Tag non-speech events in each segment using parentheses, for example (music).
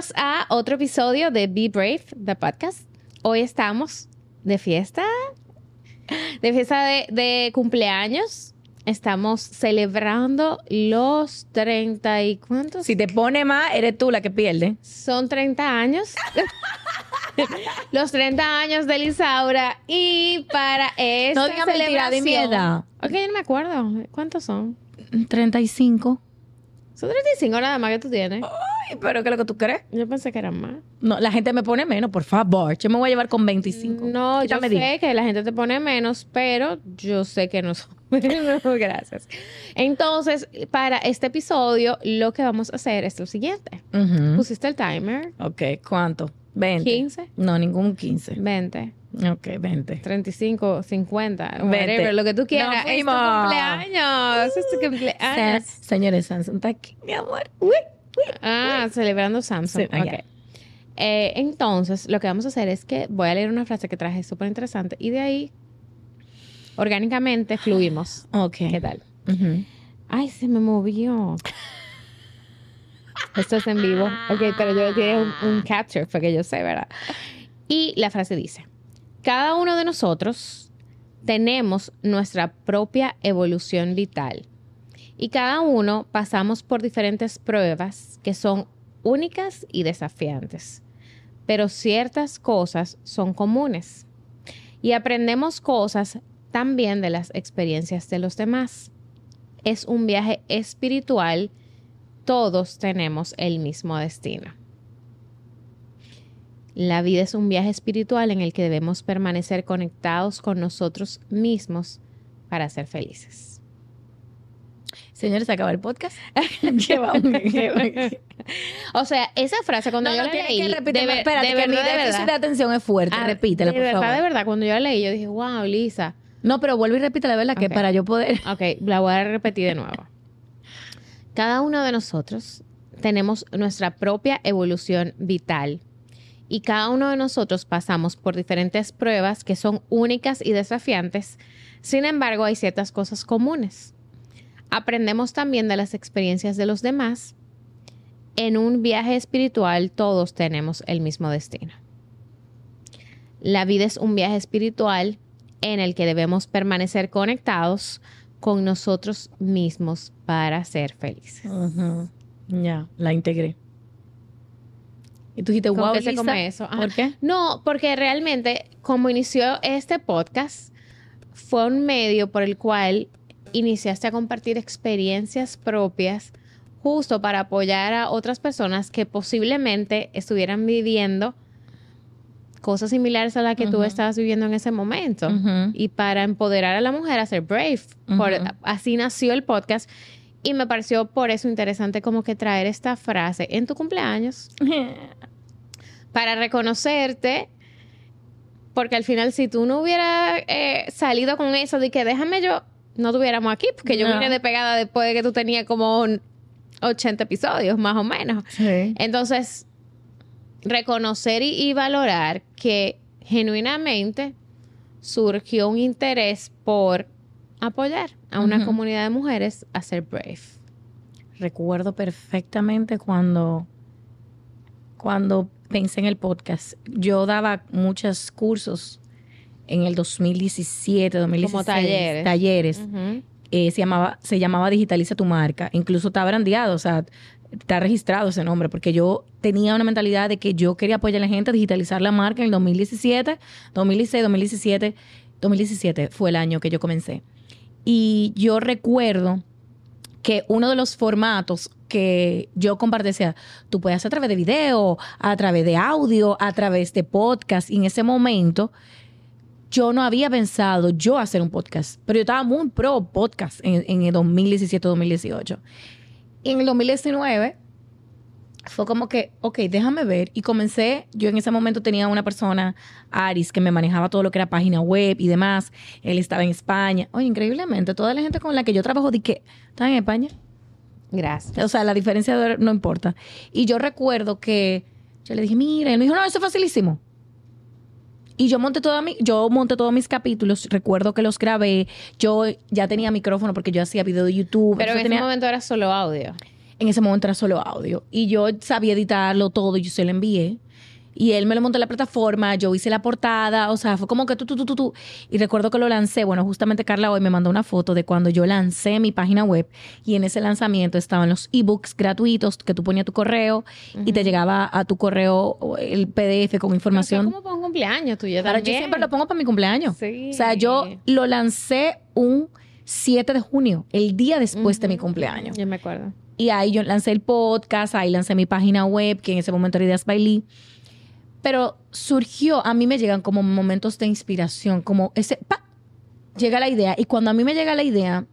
Bienvenidos a otro episodio de Be Brave, the podcast. Hoy estamos de fiesta, de fiesta de, de cumpleaños. Estamos celebrando los 30 y cuántos. Si te pone más, eres tú la que pierde. Son 30 años. (laughs) los 30 años de Lisaura. Y para esta No digas mentira, di mi celebración- edad. Ok, no me acuerdo. ¿Cuántos son? 35. Son 35 nada más que tú tienes. Ay, pero ¿qué es lo que tú crees? Yo pensé que eran más. No, la gente me pone menos, por favor. Yo me voy a llevar con 25. No, yo sé que la gente te pone menos, pero yo sé que no son (laughs) menos. Gracias. Entonces, para este episodio, lo que vamos a hacer es lo siguiente. Ujú. Pusiste el timer. Ok, ¿cuánto? 20. 15. No, ningún 15. 20, Ok, 20. 35, 50, Veinte. whatever, lo que tú quieras. Nos es tu cumpleaños. Es tu cumpleaños. Señores, Samsung está aquí, mi amor. Ah, celebrando Samsung. Sí, ok. Ok. Eh, entonces, lo que vamos a hacer es que voy a leer una frase que traje súper interesante y de ahí, orgánicamente, fluimos. Ok. ¿Qué tal? Ay, se me movió. Esto es en vivo. Ok, pero yo tiene un, un capture, porque yo sé, ¿verdad? Y la frase dice, cada uno de nosotros tenemos nuestra propia evolución vital y cada uno pasamos por diferentes pruebas que son únicas y desafiantes, pero ciertas cosas son comunes y aprendemos cosas también de las experiencias de los demás es un viaje espiritual, todos tenemos el mismo destino. La vida es un viaje espiritual en el que debemos permanecer conectados con nosotros mismos para ser felices. Señores, ¿se acaba el podcast? (laughs) ¿Qué vamos? (laughs) ¿Qué vamos? O sea, esa frase cuando No, yo no, la leí, que repetir. de, Espérate, de que mi verdad, de déficit de verdad, atención es fuerte. ah, Repítela, de por verdad, favor. de verdad, cuando yo la leí, yo dije, wow, Lisa. No, pero vuelve y repite la verdad que para yo poder. Ok, la voy a repetir de nuevo. Cada uno de nosotros tenemos nuestra propia evolución vital y cada uno de nosotros pasamos por diferentes pruebas que son únicas y desafiantes. Sin embargo, hay ciertas cosas comunes. Aprendemos también de las experiencias de los demás. En un viaje espiritual todos tenemos el mismo destino. La vida es un viaje espiritual en el que debemos permanecer conectados con nosotros mismos para ser felices. Ya, la integré. Y tú dijiste, ¿Con wow, Lisa, come eso? Ajá. ¿Por qué? No, porque realmente como inició este podcast, fue un medio por el cual iniciaste a compartir experiencias propias justo para apoyar a otras personas que posiblemente estuvieran viviendo cosas similares a las que tú estabas viviendo en ese momento. Y para empoderar a la mujer a ser brave. Por- así nació el podcast y me pareció por eso interesante como que traer esta frase en tu cumpleaños (laughs) para reconocerte. Porque al final, si tú no hubieras eh, salido con eso de que déjame yo, no tuviéramos aquí, porque yo No. vine de pegada después de que tú tenías como un 80 episodios, más o menos. Sí. Entonces, reconocer y, y valorar que genuinamente surgió un interés por apoyar a una comunidad de mujeres a ser brave. Recuerdo perfectamente cuando, cuando pensé en el podcast. Yo daba muchos cursos en el 2017, 2016. talleres. Talleres. Ujú. Eh, se, llamaba, se llamaba Digitaliza tu marca. Incluso está brandeado, o sea, está registrado ese nombre, porque yo tenía una mentalidad de que yo quería apoyar a la gente a digitalizar la marca en el 2017, 2016, 2017, 2017 fue el año que yo comencé. Y yo recuerdo que uno de los formatos que yo compartí decía, tú puedes hacer a través de video, a través de audio, a través de podcast. Y en ese momento yo no había pensado yo hacer un podcast, pero yo estaba muy pro podcast en, en el 2017-2018. Y en el 2019 fue como que, ok, déjame ver. Y comencé, yo en ese momento tenía una persona, Aris, que me manejaba todo lo que era página web y demás. Él estaba en España. Oye, increíblemente, toda la gente con la que yo trabajo, di que está en España. Gracias. O sea, la diferencia no importa. Y yo recuerdo que yo le dije, mira, él me dijo, no, eso es facilísimo. Y yo monté toda mi, yo monté todos mis capítulos, recuerdo que los grabé, yo ya tenía micrófono porque yo hacía video de YouTube. Pero en ese tenía- momento era solo audio. en ese momento era solo audio. Y yo sabía editarlo todo y yo se lo envié. Y él me lo montó en la plataforma, yo hice la portada, o sea, fue como que tú, tú, tú, tú, tú. Y recuerdo que lo lancé, bueno, justamente Carla hoy me mandó una foto de cuando yo lancé mi página web y en ese lanzamiento estaban los ebooks gratuitos que tú ponías tu correo y te llegaba a tu correo el PDF con información. Pero cumpleaños tuyo Claro, yo también. siempre lo pongo para mi cumpleaños. Sí. O sea, yo lo lancé un 7 de junio, el día después de mi cumpleaños. Yo me acuerdo. Y ahí yo lancé el podcast, ahí lancé mi página web, que en ese momento era Ideas Bailey. Pero surgió, a mí me llegan como momentos de inspiración, como ese, ¡pa! llega la idea. Y cuando a mí me llega la idea,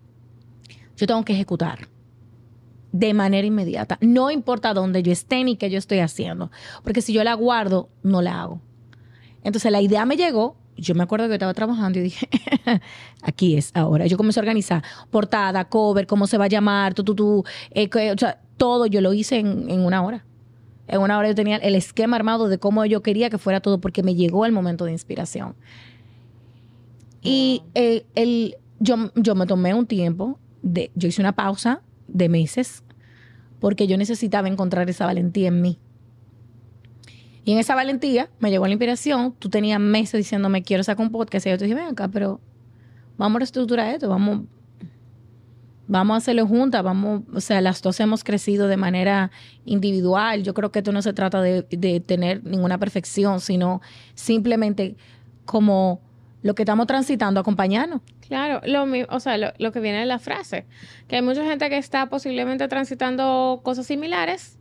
yo tengo que ejecutar de manera inmediata. No importa dónde yo esté ni qué yo estoy haciendo. Porque si yo la guardo, no la hago. Entonces la idea me llegó. Yo me acuerdo que estaba trabajando y dije, (laughs) aquí es ahora. Yo comencé a organizar portada, cover, cómo se va a llamar, tú, tú, tú, eh, o sea, todo yo lo hice en, en una hora. En una hora yo tenía el esquema armado de cómo yo quería que fuera todo porque me llegó el momento de inspiración. Y eh, el, yo, yo me tomé un tiempo, de, yo hice una pausa de meses porque yo necesitaba encontrar esa valentía en mí. Y en esa valentía me llegó la inspiración. Tú tenías meses diciéndome, quiero sacar un podcast. Y yo te dije, ven acá, pero vamos a reestructurar esto, vamos, vamos a hacerlo juntas, vamos, o sea, las dos hemos crecido de manera individual. Yo creo que esto no se trata de, de tener ninguna perfección, sino simplemente como lo que estamos transitando, acompañarnos. Claro, lo o sea, lo, lo que viene de la frase, que hay mucha gente que está posiblemente transitando cosas similares.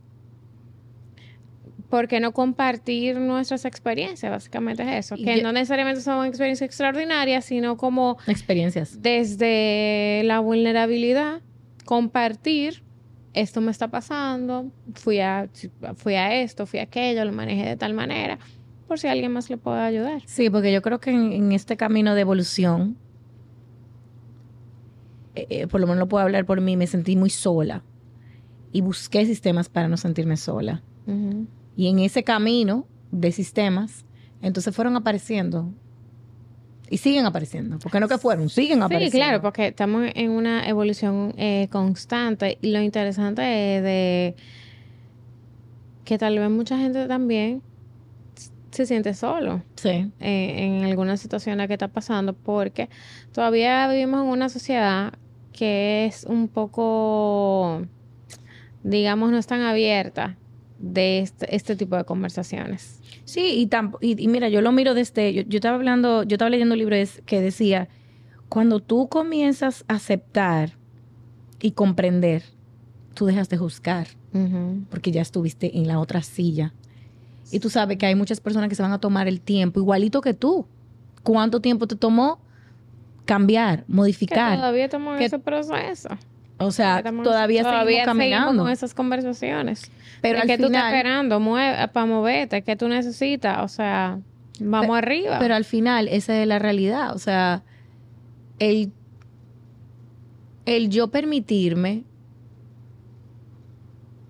¿Por qué no compartir nuestras experiencias? Básicamente es eso. Que yo- no necesariamente son experiencias extraordinarias, sino como Experiencias. desde la vulnerabilidad, compartir, esto me está pasando, fui a, fui a esto, fui a aquello, lo manejé de tal manera, por si alguien más le puede ayudar. Sí, porque yo creo que en, en este camino de evolución, eh, eh, por lo menos lo puedo hablar por mí, me sentí muy sola y busqué sistemas para no sentirme sola. Ujú. Y en ese camino de sistemas, entonces fueron apareciendo y siguen apareciendo. porque no que fueron? Siguen Sí, apareciendo. claro, porque estamos en una evolución eh, constante y lo interesante es de que tal vez mucha gente también se siente solo Sí. eh, en alguna situación en la que está pasando porque todavía vivimos en una sociedad que es un poco, digamos, no es tan abierta de este, este tipo de conversaciones. Sí, y, tamp- y, y mira, yo lo miro desde, yo, yo estaba hablando, yo estaba leyendo un libro que decía, cuando tú comienzas a aceptar y comprender, tú dejas de juzgar, porque ya estuviste en la otra silla. Y tú sabes que hay muchas personas que se van a tomar el tiempo, igualito que tú. ¿Cuánto tiempo te tomó cambiar, Que modificar? todavía estamos en Que- ese proceso. O sea, Estamos- todavía, seguimos caminando. con esas conversaciones. pero ¿De al ¿Qué tú estás esperando? Mueve, para moverte. ¿Qué tú necesitas? O sea, vamos arriba. Pero al final, esa es la realidad. O sea, el, el yo permitirme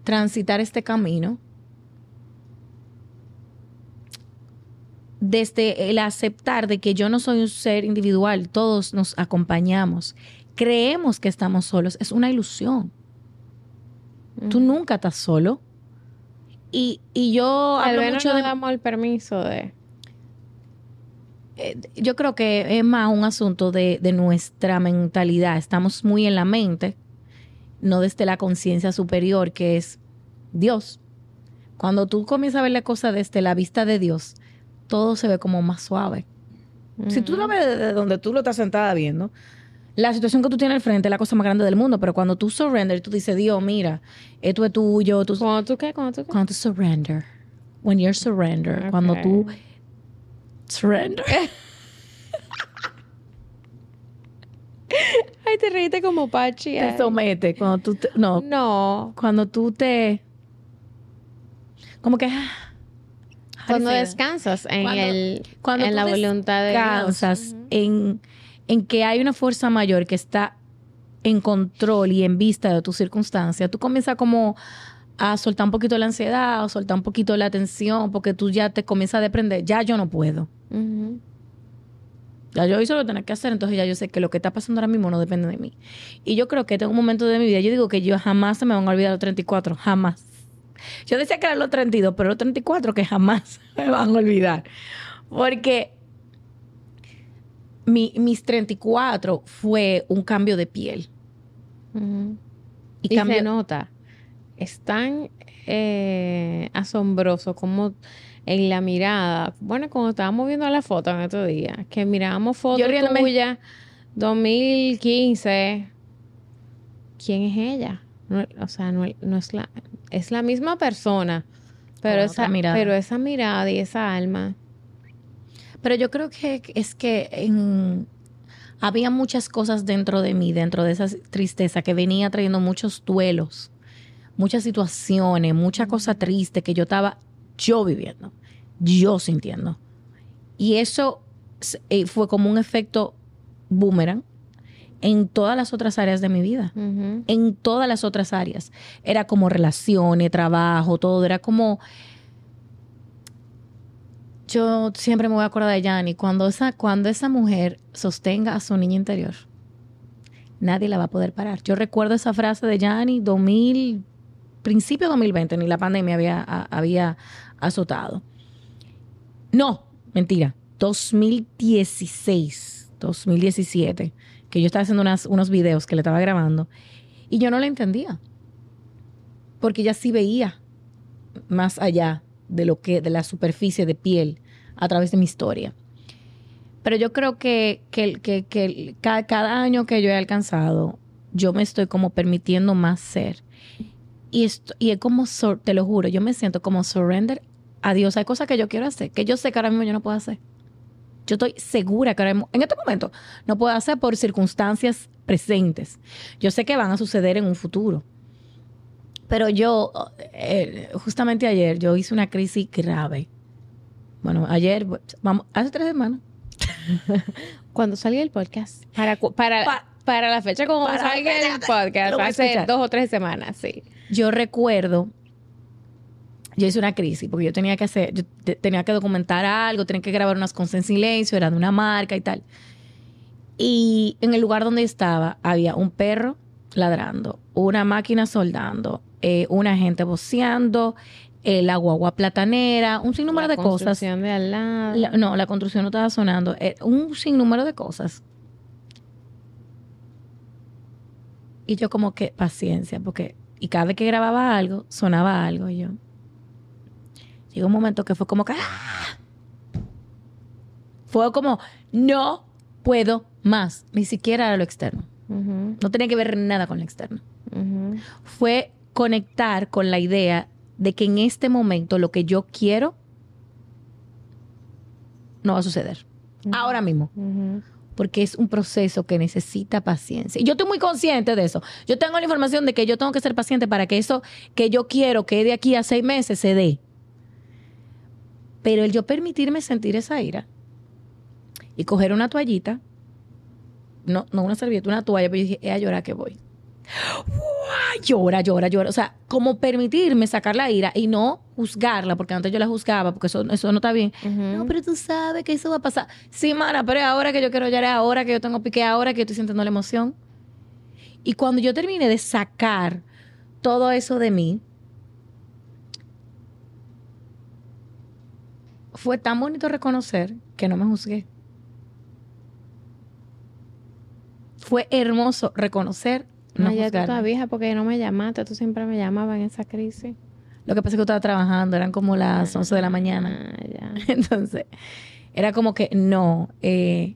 transitar este camino, desde el aceptar de que yo no soy un ser individual, todos nos acompañamos, creemos que estamos solos, es una ilusión. Tú nunca estás solo. Y, y yo Tal hablo vez no mucho nos de... damos el permiso de... eh, yo creo que es más un asunto de, de nuestra mentalidad. Estamos muy en la mente, no desde la conciencia superior, que es Dios. Cuando tú comienzas a ver la cosa desde la vista de Dios, todo se ve como más suave. Si tú lo ves desde donde tú lo estás sentada viendo, la situación que tú tienes al frente es la cosa más grande del mundo, pero cuando tú surrender, tú dices, Dios, mira, esto es tuyo, tú, ¿Cuándo tú qué? ¿Cuándo tú qué? cuando tú surrender, when you're surrender, cuando tú surrender. (laughs) Ay, te reíste como Pachi. te somete, cuando tú te- no, No. cuando tú te como que Cuando descansas en, Cuando- el, cuando en la voluntad de descansas Dios. Ujú. en, en que hay una fuerza mayor que está en control y en vista de tus circunstancias, tú comienzas como a soltar un poquito la ansiedad o soltar un poquito la tensión porque tú ya te comienzas a desprender, ya yo no puedo. Ya yo hice lo que tenía que hacer, entonces ya yo sé que lo que está pasando ahora mismo no depende de mí. Y yo creo que tengo un momento de mi vida, yo digo que yo jamás se me van a olvidar los 34, jamás. Yo decía que eran los 32, pero los 34 que jamás (laughs) me van a olvidar. Porque mi, mis 34 fue un cambio de piel. Y, Y, cambio, se nota. Es tan eh, asombroso como en la mirada. Bueno, cuando estábamos viendo la foto en estos días, que mirábamos fotos tuyas 2015. ¿Quién es ella? No, o sea, no, no es la es la misma persona, pero esa mirada. pero esa mirada y esa alma. Pero yo creo que es que en- había muchas cosas dentro de mí, dentro de esa tristeza que venía trayendo muchos duelos, muchas situaciones, mucha cosa triste que yo estaba yo viviendo, yo sintiendo. Y eso eh, fue como un efecto boomerang en todas las otras áreas de mi vida en todas las otras áreas. Era como relaciones, trabajo, todo. Era como. Yo siempre me voy a acordar de Yanni. Cuando esa, cuando esa mujer sostenga a su niña interior, nadie la va a poder parar. Yo recuerdo esa frase de Yanni, 2000, principio de 2020, ni la pandemia había, había azotado. No, mentira. 2016, 2017, que yo estaba haciendo unos videos que le estaba grabando y yo no la entendía. Porque ella sí veía más allá de lo que, de la superficie de piel a través de mi historia. Pero yo creo que, que, que- que ca- cada, año que yo he alcanzado, yo me estoy como permitiendo más ser. Y, esto, y es como, te lo juro, yo me siento como surrender a Dios. Hay cosas que yo quiero hacer, que yo sé que ahora mismo yo no puedo hacer. Yo estoy segura que ahora mismo, en este momento, no puedo hacer por circunstancias presentes. Yo sé que van a suceder en un futuro. Pero yo, eh, justamente ayer, yo hice una crisis grave. Bueno, ayer, vamos, hace tres semanas. (laughs) Cuando salga el podcast. Para, para, Pa- para la fecha como para salga fecha, el podcast. Hace dos o tres semanas, sí. Yo recuerdo, yo hice una crisis porque yo tenía que hacer, yo te- tenía que documentar algo, tenía que grabar unas cosas en silencio, era de una marca y tal. Y en el lugar donde estaba había un perro ladrando, una máquina soldando, eh, una gente voceando, eh, la guagua platanera, un sinnúmero La de cosas. construcción de al lado. La- no, la construcción no estaba sonando. eh, un sinnúmero de cosas. Y yo como que paciencia, porque... Y cada vez que grababa algo, sonaba algo. Y yo... Llegó un momento que fue como que... ¡ah! Fue como, no puedo más. Ni siquiera a lo externo. No tenía que ver nada con lo externo. Fue conectar con la idea de que en este momento lo que yo quiero no va a suceder. Ahora mismo. Porque es un proceso que necesita paciencia. Y yo estoy muy consciente de eso. Yo tengo la información de que yo tengo que ser paciente para que eso que yo quiero que de aquí a seis meses se dé. Pero el yo permitirme sentir esa ira y coger una toallita, no, no una servilleta, una toalla, pero yo dije, es a llorar que voy. ¡Uah! Llora, llora, llora. O sea, como permitirme sacar la ira y no juzgarla, porque antes yo la juzgaba, porque eso, eso no está bien. No, pero tú sabes que eso va a pasar. Sí, mana, pero es ahora que yo quiero llorar, ahora que yo tengo pique, ahora que yo estoy sintiendo la emoción. Y cuando yo terminé de sacar todo eso de mí, fue tan bonito reconocer que no me juzgué. Fue hermoso reconocer no Ah, ya tú estás vieja porque no me llamaste. Tú siempre me llamabas en esa crisis. Lo que pasa es que yo estaba trabajando, eran como las 11 de la mañana. Ah, ya. (laughs) Entonces, era como que no. eh,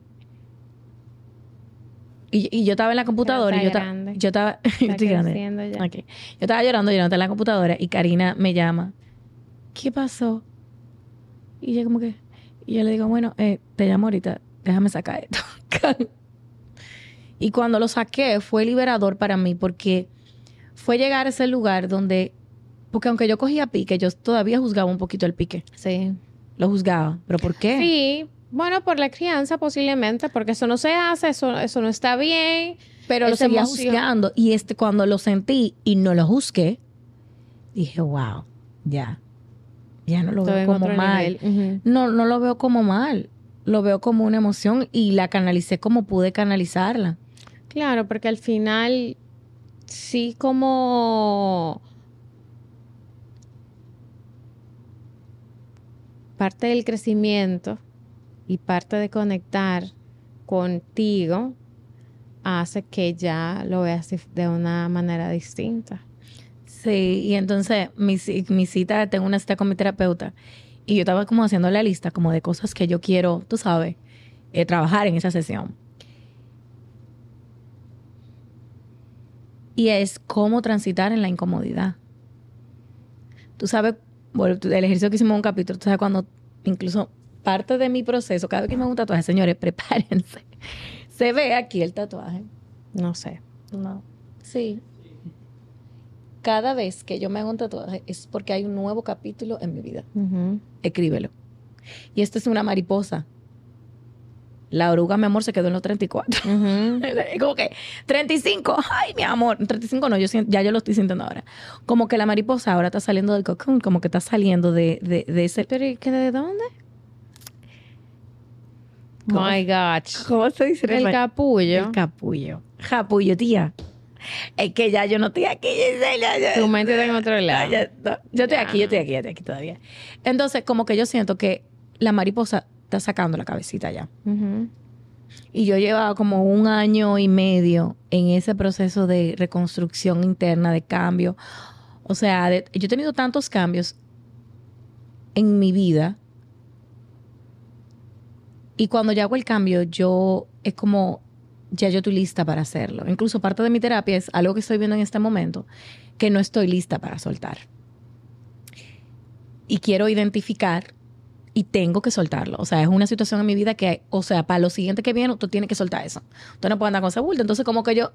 y, y yo estaba en la computadora y yo, estaba- grande. yo estaba. (laughs) yo estoy grande. ya. Ok. Yo estaba llorando, llorando en la computadora y Karina me llama. ¿Qué pasó? Y yo, como que. Y yo le digo, bueno, eh, te llamo ahorita, déjame sacar esto. (laughs) y cuando lo saqué, fue liberador para mí porque fue llegar a ese lugar donde. Porque aunque yo cogía pique, yo todavía juzgaba un poquito el pique. Sí. Lo juzgaba. ¿Pero por qué? Sí. Bueno, por la crianza posiblemente, porque eso no se hace, eso, eso no está bien. pero lo seguía juzgando. Y este, cuando lo sentí y no lo juzgué, dije, wow, ya. Ya no lo Estoy veo como mal. No, no lo veo como mal. lo veo como una emoción y la canalicé como pude canalizarla. Claro, porque al final sí como parte del crecimiento y parte de conectar contigo hace que ya lo veas de una manera distinta. Sí, y entonces mi, mi cita, tengo una cita con mi terapeuta y yo estaba como haciendo la lista como de cosas que yo quiero, tú sabes, eh, trabajar en esa sesión. Y es cómo transitar en la incomodidad. Tú sabes, bueno, el ejercicio que hicimos en un capítulo, tú sabes cuando incluso parte de mi proceso, cada vez que me hago un tatuaje, señores, (laughs) prepárense. Se ve aquí el tatuaje. No sé. No. Sí cada vez que yo me hago un tatuaje es porque hay un nuevo capítulo en mi vida. Escríbelo. Y esto es una mariposa. La oruga, mi amor, se quedó en los 34. (laughs) como que 35, ay, mi amor. 35 no, yo ya yo lo estoy sintiendo ahora. Como que la mariposa ahora está saliendo del cocoon, como que está saliendo de, de, ese... ¿Pero y qué de dónde? My God. ¿Cómo se dice? El capullo. El capullo. Capullo, tía. Es que ya yo no estoy aquí, Tu mente está en otro lado. yo estoy aquí, yo estoy aquí, yo estoy aquí todavía. Entonces, como que yo siento que la mariposa está sacando la cabecita ya. Y yo llevaba como un año y medio en ese proceso de reconstrucción interna, de cambio. O sea, yo he tenido tantos cambios en mi vida. Y cuando yo hago el cambio, yo es como ya yo estoy lista para hacerlo. Incluso parte de mi terapia es algo que estoy viendo en este momento, que no estoy lista para soltar. Y quiero identificar y tengo que soltarlo. O sea, es una situación en mi vida que, o sea, para lo siguiente que viene, tú tienes que soltar eso. Tú no puedes andar con ese bulto. Entonces, como que yo,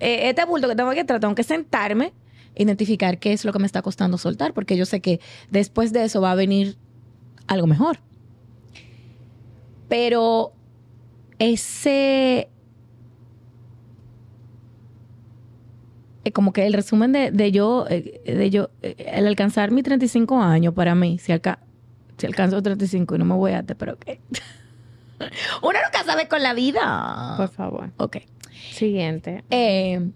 eh, este bulto que tengo que tratar, tengo que sentarme, identificar qué es lo que me está costando soltar, porque yo sé que después de eso va a venir algo mejor. Pero ese Eh, como que el resumen de, yo, eh, de yo, eh, el alcanzar mis 35 años para mí, si, alca si alcanzo 35 y no me voy a, pero que (laughs) Uno nunca sabe con la vida. Por favor. Ok. Siguiente. el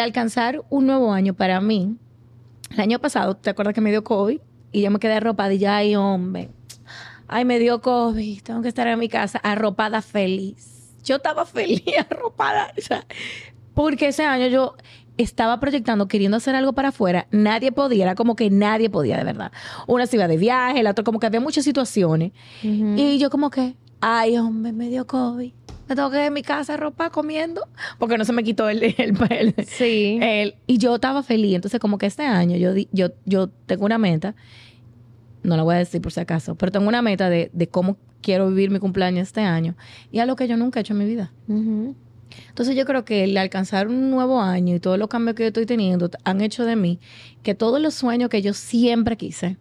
alcanzar un nuevo año para mí, el año pasado, ¿te acuerdas que me dio COVID? Y yo me quedé arropada y ya, ay, hombre, ay, me dio COVID, tengo que estar en mi casa arropada feliz. Yo estaba feliz, (laughs) arropada. O sea, porque ese año yo estaba proyectando, queriendo hacer algo para afuera, nadie podía, era como que nadie podía de verdad. Una se iba de viaje, la otra como que había muchas situaciones. Y yo como que, ay, hombre, me dio COVID. Me tengo que ir en mi casa ropa comiendo, porque no se me quitó el, el, sí. y yo estaba feliz. Entonces como que este año yo, yo, yo tengo una meta, no la voy a decir por si acaso, pero tengo una meta de, cómo quiero vivir mi cumpleaños este año. Y lo que yo nunca he hecho en mi vida. Entonces yo creo que el alcanzar un nuevo año y todos los cambios que yo estoy teniendo han hecho de mí que todos los sueños que yo siempre quise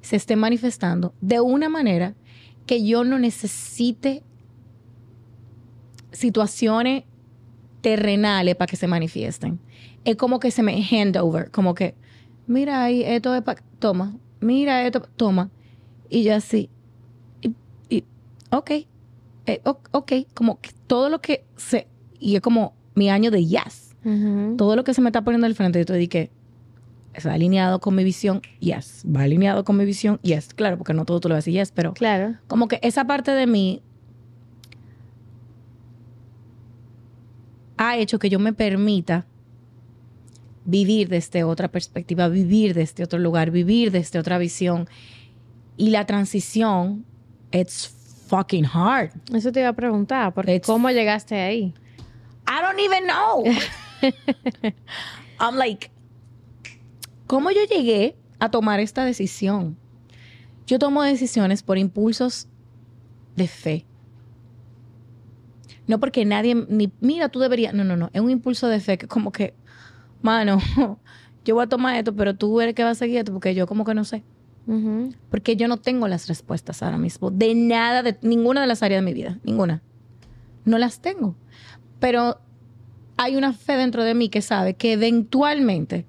se estén manifestando de una manera que yo no necesite situaciones terrenales para que se manifiesten. Es como que se me hand over, como que, mira ahí, esto es para, toma, mira esto, toma. Y yo así, y, y ok, eh, ok, como que todo lo que se, y es como mi año de yes. Todo lo que se me está poniendo al frente, yo te dije, está alineado con mi visión, yes. Va alineado con mi visión, yes. Claro, porque no todo tú lo vas a decir yes, pero claro. como que esa parte de mí ha hecho que yo me permita vivir desde otra perspectiva, vivir desde otro lugar, vivir desde otra visión. Y la transición, it's fucking hard. Eso te iba a preguntar, porque ¿cómo llegaste ahí? I don't even know. (laughs) I'm like, ¿cómo yo llegué a tomar esta decisión? Yo tomo decisiones por impulsos de fe. No porque nadie, ni, mira, tú deberías, no, no, no, es un impulso de fe que como que, mano, (laughs) yo voy a tomar esto, pero tú eres que va a seguir esto porque yo como que no sé. Porque yo no tengo las respuestas ahora mismo de nada, de ninguna de las áreas de mi vida, ninguna. No las tengo. Pero hay una fe dentro de mí que sabe que eventualmente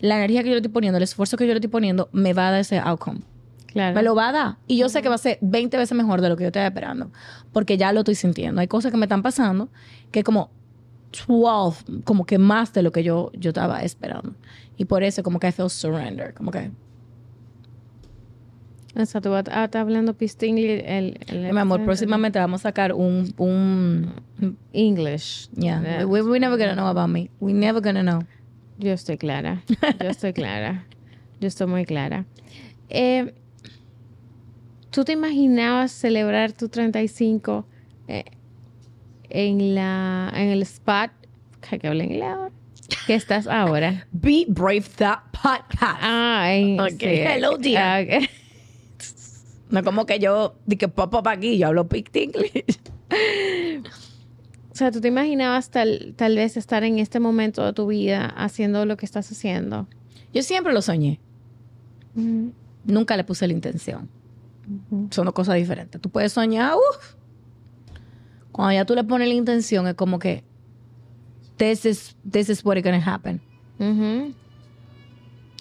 la energía que yo le estoy poniendo, el esfuerzo que yo le estoy poniendo, me va a dar ese outcome. Claro. Me lo va a dar. Y yo sé que va a ser 20 veces mejor de lo que yo estaba esperando. Porque ya lo estoy sintiendo. Hay cosas que me están pasando que como 12, como que más de lo que yo, yo estaba esperando. Y por eso como que I feel surrender. Como que, O sea, tú vas a estar hablando pistingly el, el mi amor, próximamente vamos a sacar un... un English. yeah. Yeah. We, we never gonna know about me. We never gonna know. Yo estoy clara. Yo estoy clara. Yo estoy muy clara. Eh, ¿Tú te imaginabas celebrar tu 35 eh, en, la, en el spot que hablo inglés ahora? que estás ahora? Be Brave That Podcast. Ah, en, Ok. sí, Hello, dear. ah, ok. No como que yo, di que pop up aquí, yo hablo Pict English. O sea, ¿tú te imaginabas tal, tal vez estar en este momento de tu vida haciendo lo que estás haciendo? Yo siempre lo soñé. Nunca le puse la intención. Son dos cosas diferentes. Tú puedes soñar, uff. Cuando ya tú le pones la intención, es como que this is, this is what is gonna happen.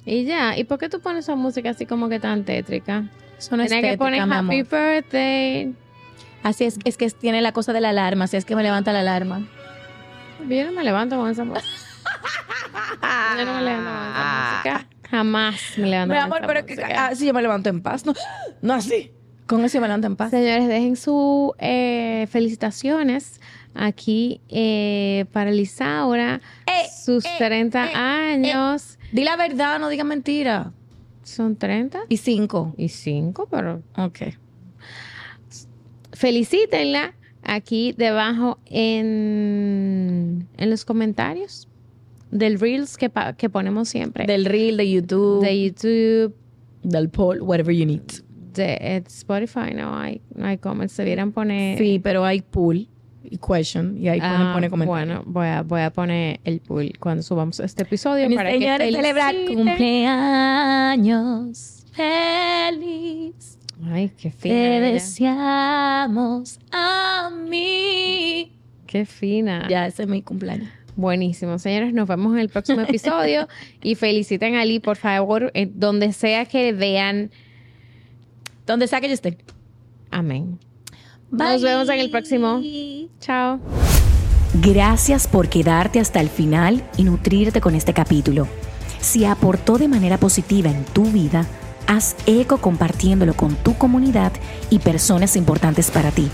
Y ya, ¿y por qué tú pones esa música así como que tan tétrica? Es Tienes que poner Happy. Birthday. Así es, es que tiene la cosa de la alarma, así es que me levanta la alarma. Yo no me levanto con esa música. Yo no me levanto con esa música. Jamás me levanto Mi con amor, esa pero que, música. así yo me levanto en paz. No, no así. Con eso yo me levanto en paz. Señores, dejen sus felicitaciones aquí eh, para Lisaura. Eh, sus eh, 30 eh, años. Di la verdad, no diga mentira. ¿Son 30? Y cinco. Y 5, pero Ok. felicítenla aquí debajo en, en los comentarios del Reels que, pa- que ponemos siempre. Del reel, de YouTube, de YouTube, del poll, whatever you need. de eh, Spotify, no hay, no hay comments. Debieran poner. Sí, pero hay pool question y ahí Ah, poner comentarios. Bueno, voy a, voy a poner el pool cuando subamos este episodio Mis para que celebrar cumpleaños feliz. Ay, qué fina. Te ella. deseamos a mí. Qué fina. Ya, ese es mi cumpleaños. Buenísimo, señores. Nos vemos en el próximo episodio (laughs) y feliciten a Ali, por favor, eh, donde sea que vean. Donde sea que yo esté. Amén. Nos vemos en el próximo. Chao. Gracias por quedarte hasta el final y nutrirte con este capítulo. Si aportó de manera positiva en tu vida, haz eco compartiéndolo con tu comunidad y personas importantes para ti.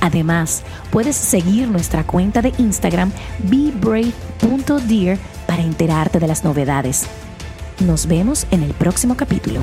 Además, puedes seguir nuestra cuenta de Instagram bebrave.dear para enterarte de las novedades. Nos vemos en el próximo capítulo.